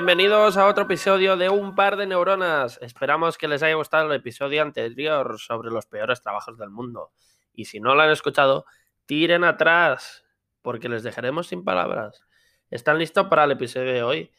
Bienvenidos a otro episodio de Un par de neuronas. Esperamos que les haya gustado el episodio anterior sobre los peores trabajos del mundo. Y si no lo han escuchado, tiren atrás, porque les dejaremos sin palabras. ¿Están listos para el episodio de hoy?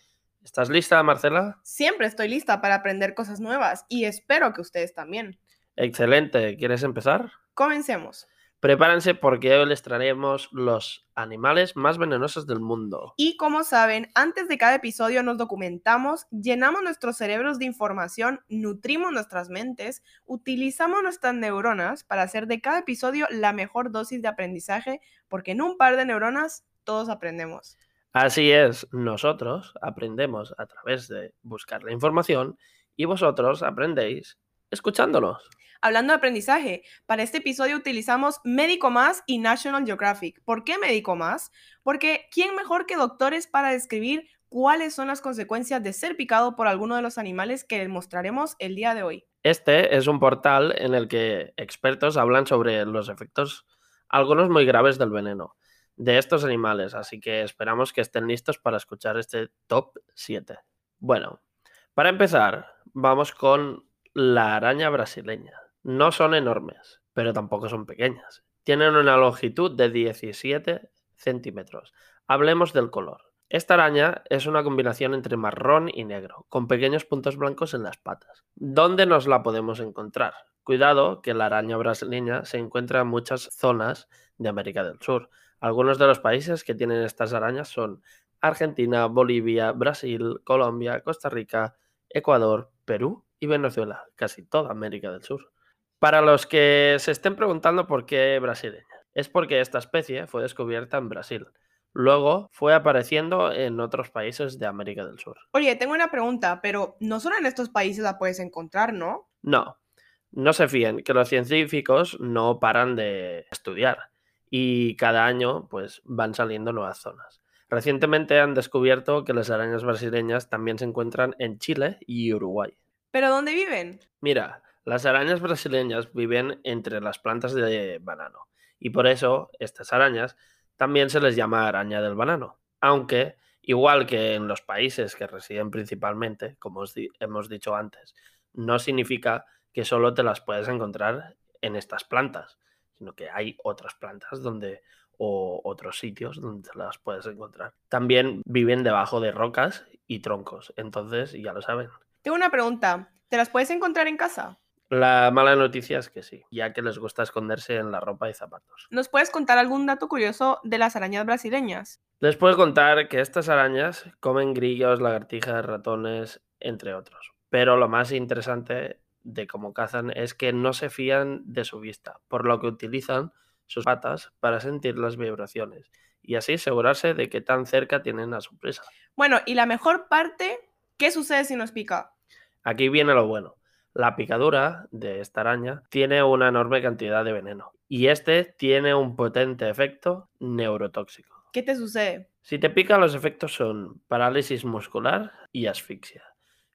¿Estás lista, Marcela? Siempre estoy lista para aprender cosas nuevas y espero que ustedes también. Excelente. ¿Quieres empezar? Comencemos. Prepárense porque hoy les traeremos los animales más venenosos del mundo. Y como saben, antes de cada episodio nos documentamos, llenamos nuestros cerebros de información, nutrimos nuestras mentes, utilizamos nuestras neuronas para hacer de cada episodio la mejor dosis de aprendizaje, porque en un par de neuronas todos aprendemos. Así es, nosotros aprendemos a través de buscar la información y vosotros aprendéis escuchándolos. Hablando de aprendizaje, para este episodio utilizamos Médico Más y National Geographic. ¿Por qué Médico Más? Porque ¿quién mejor que doctores para describir cuáles son las consecuencias de ser picado por alguno de los animales que les mostraremos el día de hoy? Este es un portal en el que expertos hablan sobre los efectos, algunos muy graves del veneno de estos animales, así que esperamos que estén listos para escuchar este top 7. Bueno, para empezar, vamos con la araña brasileña. No son enormes, pero tampoco son pequeñas. Tienen una longitud de 17 centímetros. Hablemos del color. Esta araña es una combinación entre marrón y negro, con pequeños puntos blancos en las patas. ¿Dónde nos la podemos encontrar? Cuidado que la araña brasileña se encuentra en muchas zonas de América del Sur. Algunos de los países que tienen estas arañas son Argentina, Bolivia, Brasil, Colombia, Costa Rica, Ecuador, Perú y Venezuela, casi toda América del Sur. Para los que se estén preguntando por qué brasileña, es porque esta especie fue descubierta en Brasil. Luego fue apareciendo en otros países de América del Sur. Oye, tengo una pregunta, pero no solo en estos países la puedes encontrar, ¿no? No, no se fíen, que los científicos no paran de estudiar y cada año pues van saliendo nuevas zonas. Recientemente han descubierto que las arañas brasileñas también se encuentran en Chile y Uruguay. ¿Pero dónde viven? Mira, las arañas brasileñas viven entre las plantas de banano y por eso estas arañas también se les llama araña del banano. Aunque, igual que en los países que residen principalmente, como hemos dicho antes, no significa que solo te las puedes encontrar en estas plantas, sino que hay otras plantas donde o otros sitios donde te las puedes encontrar. También viven debajo de rocas y troncos, entonces ya lo saben. Tengo una pregunta, ¿te las puedes encontrar en casa? La mala noticia es que sí, ya que les gusta esconderse en la ropa y zapatos. ¿Nos puedes contar algún dato curioso de las arañas brasileñas? Les puedo contar que estas arañas comen grillos, lagartijas, ratones, entre otros. Pero lo más interesante de cómo cazan es que no se fían de su vista, por lo que utilizan sus patas para sentir las vibraciones y así asegurarse de que tan cerca tienen a su presa. Bueno, y la mejor parte, ¿qué sucede si nos pica? Aquí viene lo bueno. La picadura de esta araña tiene una enorme cantidad de veneno y este tiene un potente efecto neurotóxico. ¿Qué te sucede? Si te pica los efectos son parálisis muscular y asfixia.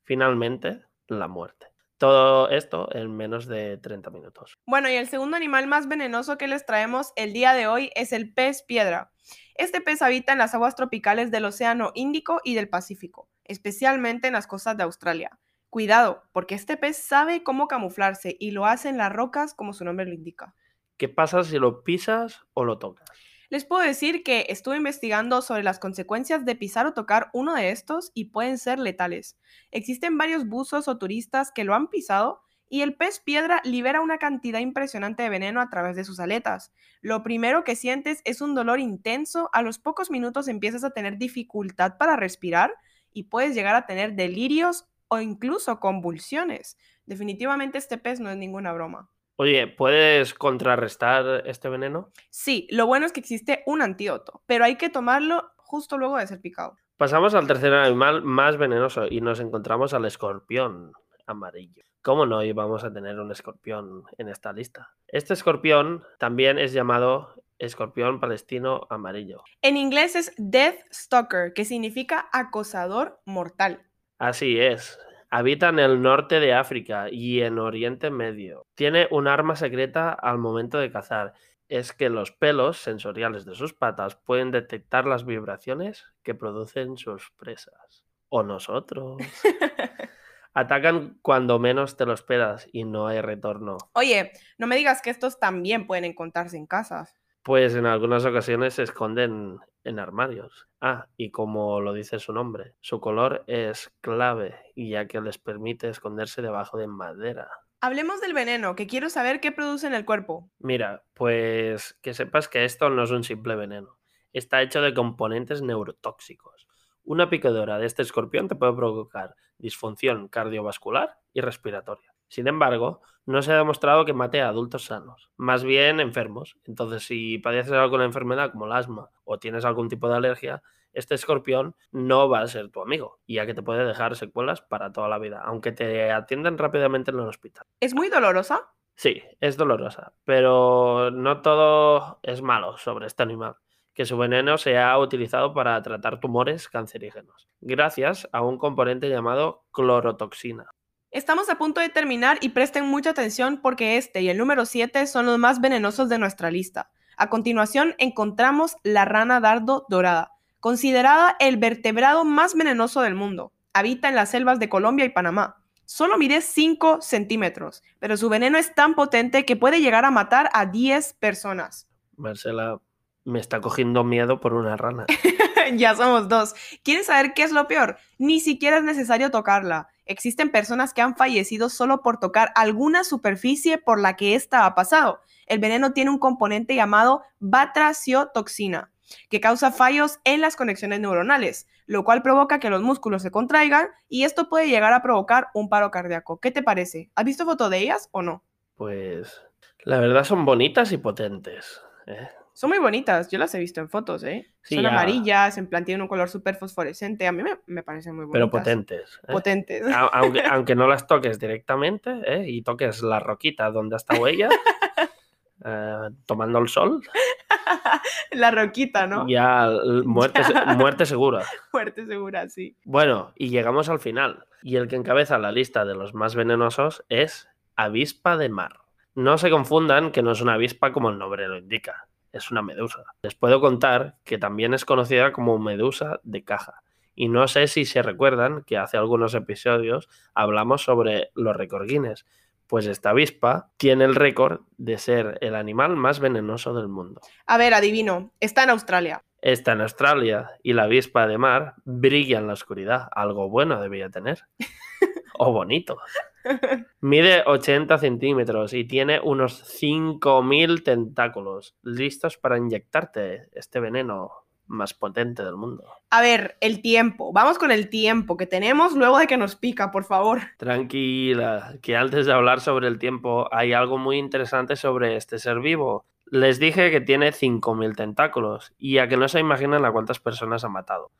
Finalmente, la muerte. Todo esto en menos de 30 minutos. Bueno, y el segundo animal más venenoso que les traemos el día de hoy es el pez piedra. Este pez habita en las aguas tropicales del Océano Índico y del Pacífico, especialmente en las costas de Australia. Cuidado, porque este pez sabe cómo camuflarse y lo hace en las rocas como su nombre lo indica. ¿Qué pasa si lo pisas o lo tocas? Les puedo decir que estuve investigando sobre las consecuencias de pisar o tocar uno de estos y pueden ser letales. Existen varios buzos o turistas que lo han pisado y el pez piedra libera una cantidad impresionante de veneno a través de sus aletas. Lo primero que sientes es un dolor intenso, a los pocos minutos empiezas a tener dificultad para respirar y puedes llegar a tener delirios o incluso convulsiones. Definitivamente este pez no es ninguna broma. Oye, ¿puedes contrarrestar este veneno? Sí, lo bueno es que existe un antídoto, pero hay que tomarlo justo luego de ser picado. Pasamos al tercer animal más venenoso y nos encontramos al escorpión amarillo. ¿Cómo no íbamos a tener un escorpión en esta lista? Este escorpión también es llamado escorpión palestino amarillo. En inglés es Death Stalker, que significa acosador mortal. Así es. Habita en el norte de África y en Oriente Medio. Tiene un arma secreta al momento de cazar. Es que los pelos sensoriales de sus patas pueden detectar las vibraciones que producen sus presas. o nosotros. Atacan cuando menos te lo esperas y no hay retorno. Oye, no me digas que estos también pueden encontrarse en casas. Pues en algunas ocasiones se esconden en armarios. Ah, y como lo dice su nombre, su color es clave, ya que les permite esconderse debajo de madera. Hablemos del veneno, que quiero saber qué produce en el cuerpo. Mira, pues que sepas que esto no es un simple veneno. Está hecho de componentes neurotóxicos. Una picadura de este escorpión te puede provocar disfunción cardiovascular y respiratoria. Sin embargo, no se ha demostrado que mate a adultos sanos, más bien enfermos. Entonces, si padeces alguna enfermedad como el asma o tienes algún tipo de alergia, este escorpión no va a ser tu amigo, ya que te puede dejar secuelas para toda la vida, aunque te atiendan rápidamente en el hospital. ¿Es muy dolorosa? Sí, es dolorosa, pero no todo es malo sobre este animal que su veneno se ha utilizado para tratar tumores cancerígenos, gracias a un componente llamado clorotoxina. Estamos a punto de terminar y presten mucha atención porque este y el número 7 son los más venenosos de nuestra lista. A continuación encontramos la rana dardo dorada, considerada el vertebrado más venenoso del mundo. Habita en las selvas de Colombia y Panamá. Solo mide 5 centímetros, pero su veneno es tan potente que puede llegar a matar a 10 personas. Marcela, me está cogiendo miedo por una rana. ya somos dos. ¿Quieres saber qué es lo peor? Ni siquiera es necesario tocarla. Existen personas que han fallecido solo por tocar alguna superficie por la que ésta ha pasado. El veneno tiene un componente llamado batraciotoxina, que causa fallos en las conexiones neuronales, lo cual provoca que los músculos se contraigan y esto puede llegar a provocar un paro cardíaco. ¿Qué te parece? ¿Has visto foto de ellas o no? Pues la verdad son bonitas y potentes. ¿eh? Son muy bonitas, yo las he visto en fotos, ¿eh? Son amarillas, en plan tienen un color súper fosforescente, a mí me, parecen muy bonitas. Pero potentes. ¿eh? Potentes. Aunque, aunque, no las toques directamente ¿eh? y toques la roquita donde está ella, eh, tomando el sol. la roquita, ¿no? Ya, muerte, muerte segura. muerte segura, sí. Bueno, y llegamos al final. Y el que encabeza la lista de los más venenosos es avispa de mar. No se confundan que no es una avispa como el nombre lo indica es una medusa. Les puedo contar que también es conocida como medusa de caja. Y no sé si se recuerdan que hace algunos episodios hablamos sobre los récord Guinness. Pues esta avispa tiene el récord de ser el animal más venenoso del mundo. A ver, adivino, está en Australia. Está en Australia y la avispa de mar brilla en la oscuridad. Algo bueno debía tener. o bonito. Mide 80 centímetros y tiene unos 5.000 tentáculos listos para inyectarte este veneno más potente del mundo. A ver, el tiempo. Vamos con el tiempo que tenemos luego de que nos pica, por favor. Tranquila, que antes de hablar sobre el tiempo hay algo muy interesante sobre este ser vivo. Les dije que tiene 5.000 tentáculos y a que no se imaginan a cuántas personas ha matado.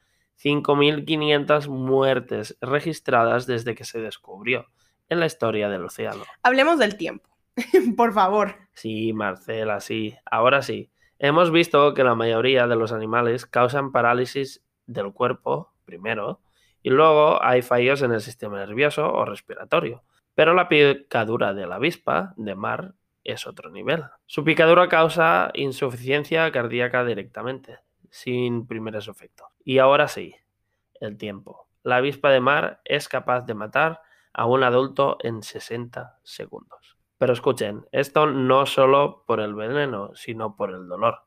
5.500 muertes registradas desde que se descubrió en la historia del océano. Hablemos del tiempo, por favor. Sí, Marcela, sí. Ahora sí. Hemos visto que la mayoría de los animales causan parálisis del cuerpo, primero, y luego hay fallos en el sistema nervioso o respiratorio. Pero la picadura de la avispa de mar es otro nivel. Su picadura causa insuficiencia cardíaca directamente, sin primeros efectos. Y ahora sí, el tiempo. La avispa de mar es capaz de matar a un adulto en 60 segundos. Pero escuchen, esto no solo por el veneno, sino por el dolor.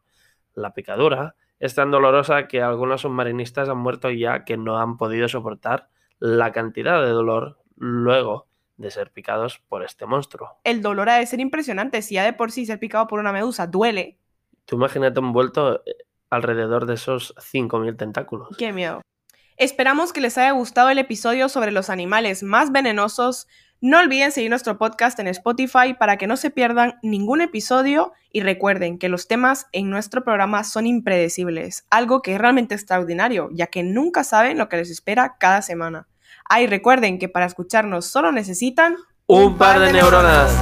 La picadura es tan dolorosa que algunos submarinistas han muerto ya que no han podido soportar la cantidad de dolor luego de ser picados por este monstruo. El dolor ha de ser impresionante. Si ya de por sí ser picado por una medusa duele. Tú imagínate envuelto eh, alrededor de esos 5.000 tentáculos. Qué miedo. Esperamos que les haya gustado el episodio sobre los animales más venenosos. No olviden seguir nuestro podcast en Spotify para que no se pierdan ningún episodio y recuerden que los temas en nuestro programa son impredecibles, algo que es realmente extraordinario, ya que nunca saben lo que les espera cada semana. Ah, recuerden que para escucharnos solo necesitan un, par, de, neuronas.